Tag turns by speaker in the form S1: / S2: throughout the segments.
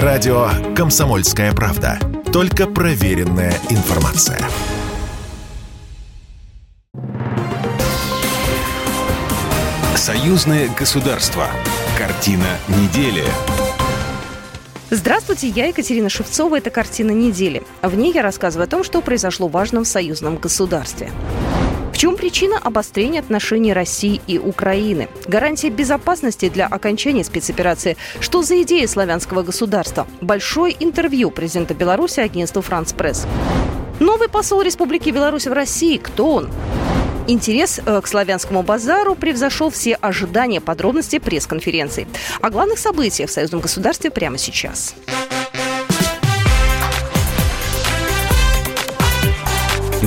S1: Радио «Комсомольская правда». Только проверенная информация. Союзное государство. Картина недели.
S2: Здравствуйте, я Екатерина Шевцова. Это «Картина недели». В ней я рассказываю о том, что произошло важно в союзном государстве. Чем причина обострения отношений России и Украины? Гарантия безопасности для окончания спецоперации. Что за идея славянского государства? Большое интервью президента Беларуси агентству «Франц Пресс». Новый посол Республики Беларусь в России. Кто он? Интерес э, к славянскому базару превзошел все ожидания подробностей пресс-конференции. О главных событиях в союзном государстве прямо сейчас.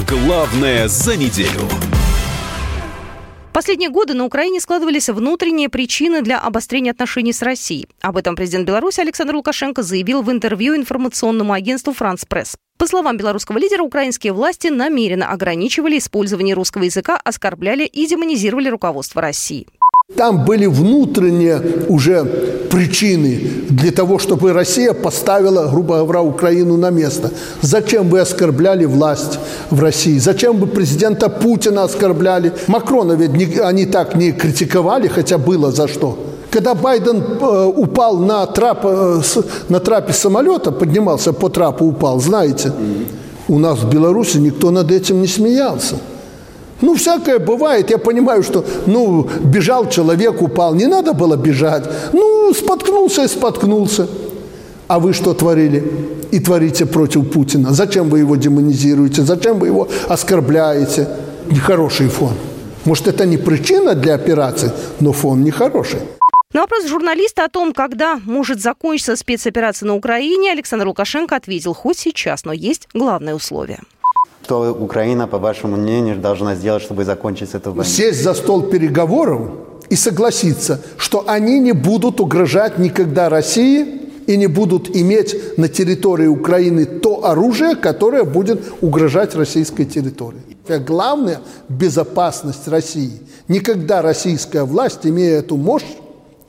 S1: Главное за неделю.
S2: Последние годы на Украине складывались внутренние причины для обострения отношений с Россией. Об этом президент Беларуси Александр Лукашенко заявил в интервью информационному агентству «Франс Пресс». По словам белорусского лидера, украинские власти намеренно ограничивали использование русского языка, оскорбляли и демонизировали руководство России.
S3: Там были внутренние уже причины для того, чтобы Россия поставила, грубо говоря, Украину на место. Зачем вы оскорбляли власть в России? Зачем вы президента Путина оскорбляли? Макрона ведь не, они так не критиковали, хотя было за что. Когда Байден э, упал на, трап, э, с, на трапе самолета, поднимался по трапу, упал, знаете, у нас в Беларуси никто над этим не смеялся. Ну, всякое бывает. Я понимаю, что, ну, бежал человек, упал. Не надо было бежать. Ну, споткнулся и споткнулся. А вы что творили? И творите против Путина. Зачем вы его демонизируете? Зачем вы его оскорбляете? Нехороший фон. Может, это не причина для операции, но фон нехороший.
S2: На вопрос журналиста о том, когда может закончиться спецоперация на Украине, Александр Лукашенко ответил, хоть сейчас, но есть главное условие.
S4: Что Украина, по вашему мнению, должна сделать, чтобы закончить эту войну?
S3: Сесть за стол переговоров и согласиться, что они не будут угрожать никогда России и не будут иметь на территории Украины то оружие, которое будет угрожать российской территории. Главное – безопасность России. Никогда российская власть, имея эту мощь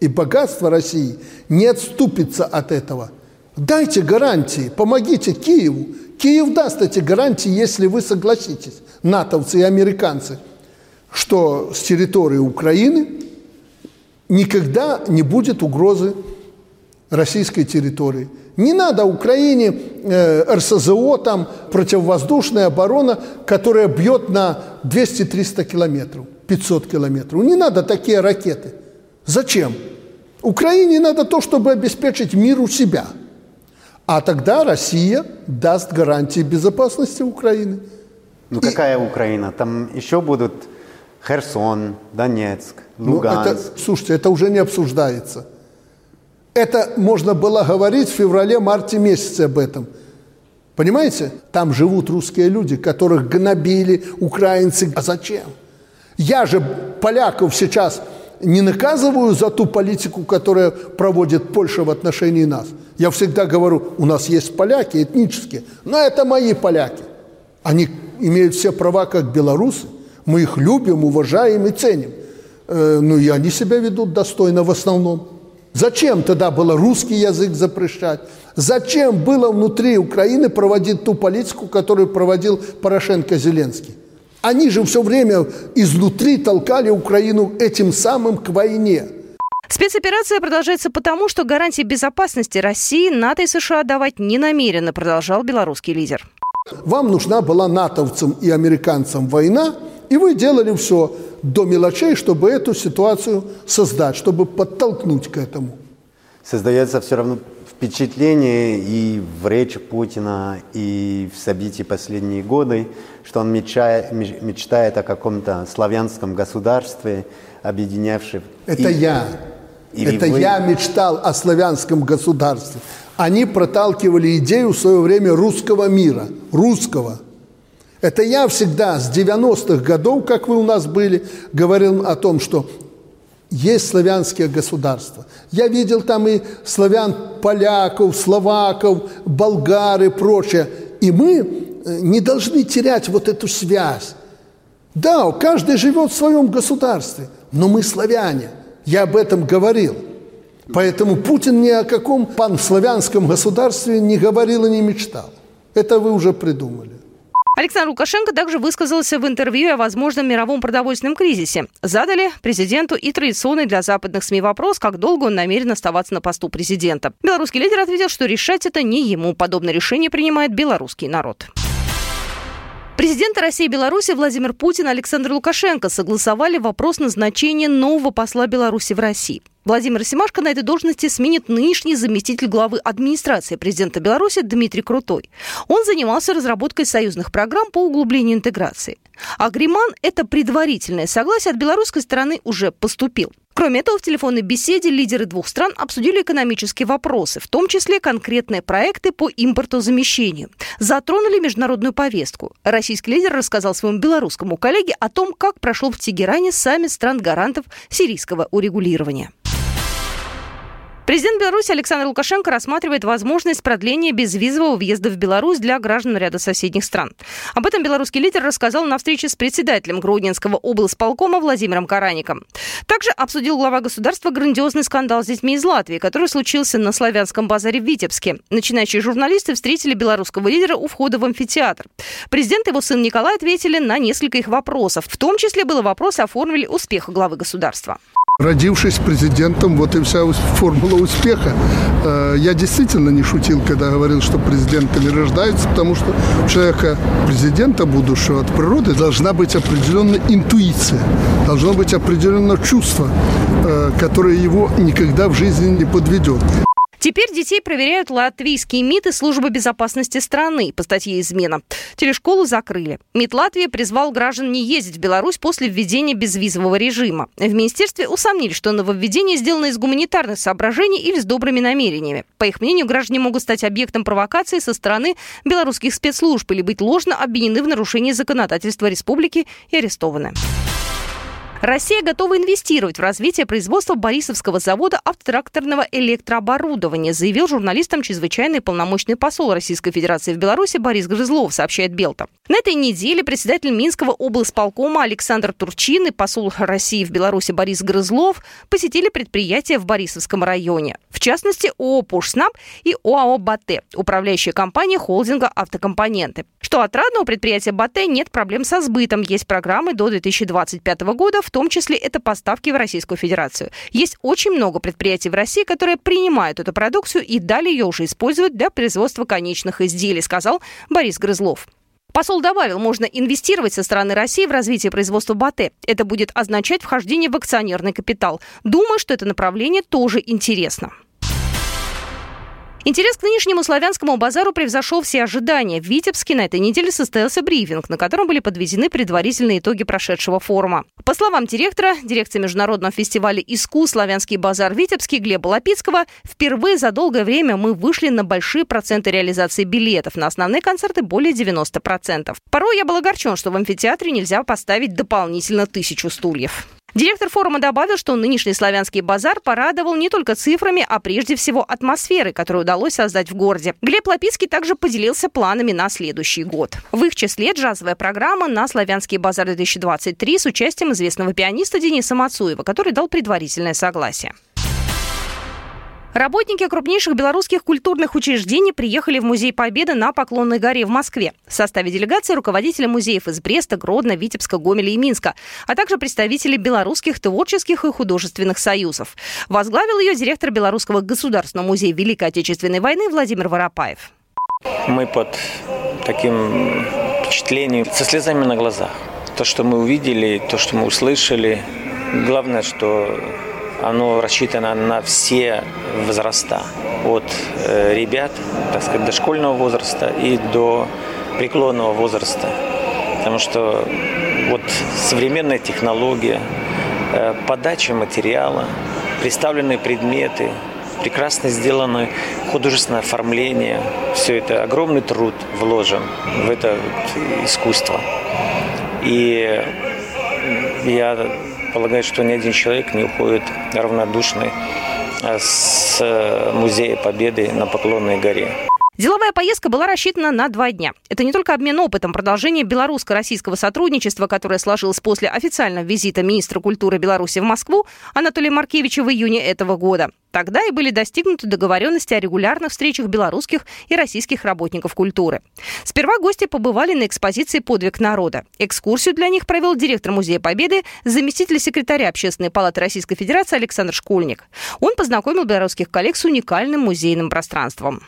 S3: и богатство России, не отступится от этого. Дайте гарантии, помогите Киеву, Киев даст эти гарантии, если вы согласитесь, натовцы и американцы, что с территории Украины никогда не будет угрозы российской территории. Не надо Украине э, РСЗО, там, противовоздушная оборона, которая бьет на 200-300 километров, 500 километров. Не надо такие ракеты. Зачем? Украине надо то, чтобы обеспечить мир у себя – а тогда Россия даст гарантии безопасности Украины.
S4: Ну И... какая Украина? Там еще будут Херсон, Донецк, Луганск.
S3: Ну, это, слушайте, это уже не обсуждается. Это можно было говорить в феврале-марте месяце об этом. Понимаете? Там живут русские люди, которых гнобили украинцы. А зачем? Я же поляков сейчас не наказываю за ту политику, которую проводит Польша в отношении нас. Я всегда говорю, у нас есть поляки этнические, но это мои поляки. Они имеют все права, как белорусы. Мы их любим, уважаем и ценим. Э, ну и они себя ведут достойно в основном. Зачем тогда было русский язык запрещать? Зачем было внутри Украины проводить ту политику, которую проводил Порошенко-Зеленский? Они же все время изнутри толкали Украину этим самым к войне.
S2: Спецоперация продолжается потому, что гарантии безопасности России НАТО и США давать не намерены, продолжал белорусский лидер.
S3: Вам нужна была натовцам и американцам война, и вы делали все до мелочей, чтобы эту ситуацию создать, чтобы подтолкнуть к этому.
S4: Создается все равно впечатление и в речи Путина, и в событии последние годы, что он мечтает, мечтает о каком-то славянском государстве, объединявшем...
S3: Это и, я. Или Это вы... я мечтал о славянском государстве. Они проталкивали идею в свое время русского мира, русского. Это я всегда с 90-х годов, как вы у нас были, говорил о том, что есть славянские государства. Я видел там и славян, поляков, словаков, болгар и прочее. И мы э, не должны терять вот эту связь. Да, каждый живет в своем государстве, но мы славяне. Я об этом говорил. Поэтому Путин ни о каком панславянском государстве не говорил и не мечтал. Это вы уже придумали.
S2: Александр Лукашенко также высказался в интервью о возможном мировом продовольственном кризисе. Задали президенту и традиционный для западных СМИ вопрос, как долго он намерен оставаться на посту президента. Белорусский лидер ответил, что решать это не ему. Подобное решение принимает белорусский народ. Президенты России и Беларуси Владимир Путин и Александр Лукашенко согласовали вопрос назначения нового посла Беларуси в России. Владимир Семашко на этой должности сменит нынешний заместитель главы администрации президента Беларуси Дмитрий Крутой. Он занимался разработкой союзных программ по углублению интеграции. А Гриман – это предварительное согласие от белорусской стороны уже поступил. Кроме этого, в телефонной беседе лидеры двух стран обсудили экономические вопросы, в том числе конкретные проекты по импортозамещению. Затронули международную повестку. Российский лидер рассказал своему белорусскому коллеге о том, как прошел в Тегеране саммит стран-гарантов сирийского урегулирования. Президент Беларуси Александр Лукашенко рассматривает возможность продления безвизового въезда в Беларусь для граждан ряда соседних стран. Об этом белорусский лидер рассказал на встрече с председателем Гродненского облсполкома Владимиром Караником. Также обсудил глава государства грандиозный скандал с детьми из Латвии, который случился на славянском базаре в Витебске. Начинающие журналисты встретили белорусского лидера у входа в амфитеатр. Президент и его сын Николай ответили на несколько их вопросов. В том числе был вопрос о формуле успеха главы государства.
S3: Родившись президентом, вот и вся формула успеха. Э, я действительно не шутил, когда говорил, что президентами рождаются, потому что у человека, президента будущего от природы, должна быть определенная интуиция, должно быть определенное чувство, э, которое его никогда в жизни не подведет.
S2: Теперь детей проверяют латвийские МИД и служба безопасности страны по статье «Измена». Телешколу закрыли. МИД Латвии призвал граждан не ездить в Беларусь после введения безвизового режима. В министерстве усомнили, что нововведение сделано из гуманитарных соображений или с добрыми намерениями. По их мнению, граждане могут стать объектом провокации со стороны белорусских спецслужб или быть ложно обвинены в нарушении законодательства республики и арестованы. Россия готова инвестировать в развитие производства Борисовского завода автотракторного электрооборудования, заявил журналистам чрезвычайный полномочный посол Российской Федерации в Беларуси Борис Грызлов, сообщает Белта. На этой неделе председатель Минского облсполкома Александр Турчин и посол России в Беларуси Борис Грызлов посетили предприятия в Борисовском районе. В частности, ООО «Пушснаб» и ОАО «Батэ», управляющая компания холдинга «Автокомпоненты». Что отрадно, у предприятия «Батэ» нет проблем со сбытом. Есть программы до 2025 года, в том числе это поставки в Российскую Федерацию. Есть очень много предприятий в России, которые принимают эту продукцию и далее ее уже используют для производства конечных изделий, сказал Борис Грызлов. Посол добавил, можно инвестировать со стороны России в развитие производства БАТЭ. Это будет означать вхождение в акционерный капитал. Думаю, что это направление тоже интересно. Интерес к нынешнему славянскому базару превзошел все ожидания. В Витебске на этой неделе состоялся брифинг, на котором были подведены предварительные итоги прошедшего форума. По словам директора дирекции Международного фестиваля «Иску» «Славянский базар» Витебский Глеба Лапицкого, впервые за долгое время мы вышли на большие проценты реализации билетов. На основные концерты более 90%. Порой я был огорчен, что в амфитеатре нельзя поставить дополнительно тысячу стульев. Директор форума добавил, что нынешний славянский базар порадовал не только цифрами, а прежде всего атмосферой, которую удалось создать в городе. Глеб Лапицкий также поделился планами на следующий год. В их числе джазовая программа на «Славянский базар-2023» с участием известного пианиста Дениса Мацуева, который дал предварительное согласие. Работники крупнейших белорусских культурных учреждений приехали в Музей Победы на Поклонной горе в Москве. В составе делегации руководители музеев из Бреста, Гродно, Витебска, Гомеля и Минска, а также представители белорусских творческих и художественных союзов. Возглавил ее директор Белорусского государственного музея Великой Отечественной войны Владимир Воропаев.
S5: Мы под таким впечатлением, со слезами на глазах. То, что мы увидели, то, что мы услышали, главное, что оно рассчитано на все возраста. От э, ребят, так сказать, дошкольного возраста и до преклонного возраста. Потому что вот современная технология, э, подача материала, представленные предметы, прекрасно сделанное художественное оформление. Все это огромный труд вложен в это искусство. И я полагаю, что ни один человек не уходит равнодушный э, с э, Музея Победы на Поклонной горе.
S2: Деловая поездка была рассчитана на два дня. Это не только обмен опытом, продолжение белорусско-российского сотрудничества, которое сложилось после официального визита министра культуры Беларуси в Москву Анатолия Маркевича в июне этого года. Тогда и были достигнуты договоренности о регулярных встречах белорусских и российских работников культуры. Сперва гости побывали на экспозиции «Подвиг народа». Экскурсию для них провел директор Музея Победы, заместитель секретаря Общественной палаты Российской Федерации Александр Школьник. Он познакомил белорусских коллег с уникальным музейным пространством.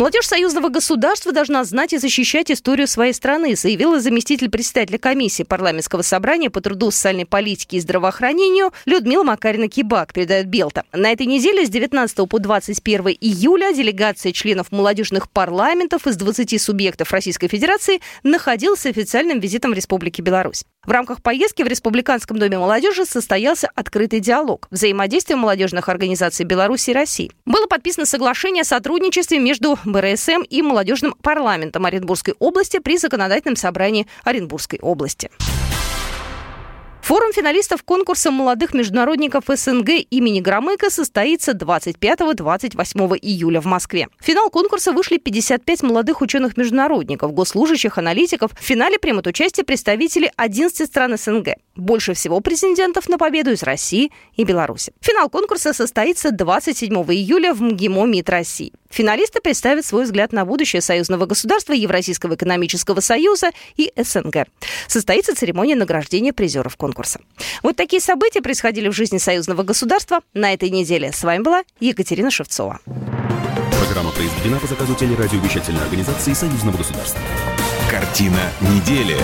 S2: Молодежь союзного государства должна знать и защищать историю своей страны, заявила заместитель председателя комиссии парламентского собрания по труду, социальной политике и здравоохранению Людмила Макарина-Кибак, передает Белта. На этой неделе с 19 по 21 июля делегация членов молодежных парламентов из 20 субъектов Российской Федерации находилась официальным визитом в Республике Беларусь. В рамках поездки в Республиканском доме молодежи состоялся открытый диалог взаимодействия молодежных организаций Беларуси и России. Было подписано соглашение о сотрудничестве между БРСМ и молодежным парламентом Оренбургской области при законодательном собрании Оренбургской области. Форум финалистов конкурса молодых международников СНГ имени Громыка состоится 25-28 июля в Москве. В финал конкурса вышли 55 молодых ученых-международников, госслужащих, аналитиков. В финале примут участие представители 11 стран СНГ. Больше всего претендентов на победу из России и Беларуси. Финал конкурса состоится 27 июля в МГИМО МИД России. Финалисты представят свой взгляд на будущее союзного государства, Евразийского экономического союза и СНГ. Состоится церемония награждения призеров конкурса. Вот такие события происходили в жизни союзного государства на этой неделе. С вами была Екатерина Шевцова.
S1: Программа произведена по заказу телерадиовещательной организации союзного государства. Картина недели.